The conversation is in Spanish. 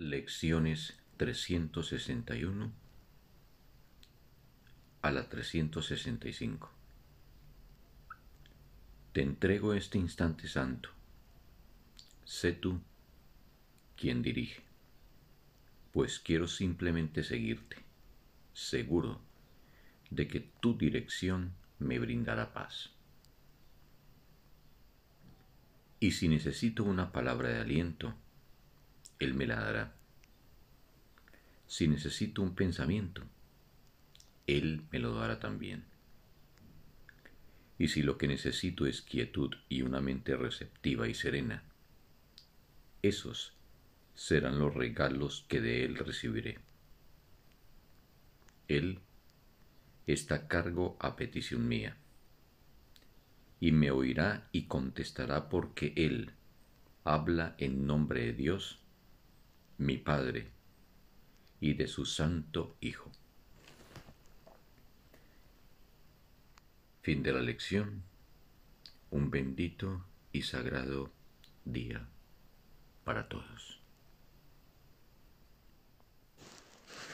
Lecciones 361 a la 365 Te entrego este instante santo. Sé tú quien dirige, pues quiero simplemente seguirte, seguro de que tu dirección me brindará paz. Y si necesito una palabra de aliento, él me la dará. Si necesito un pensamiento, Él me lo dará también. Y si lo que necesito es quietud y una mente receptiva y serena, esos serán los regalos que de Él recibiré. Él está a cargo a petición mía, y me oirá y contestará porque Él habla en nombre de Dios mi Padre, y de su Santo Hijo. Fin de la lección. Un bendito y sagrado día para todos.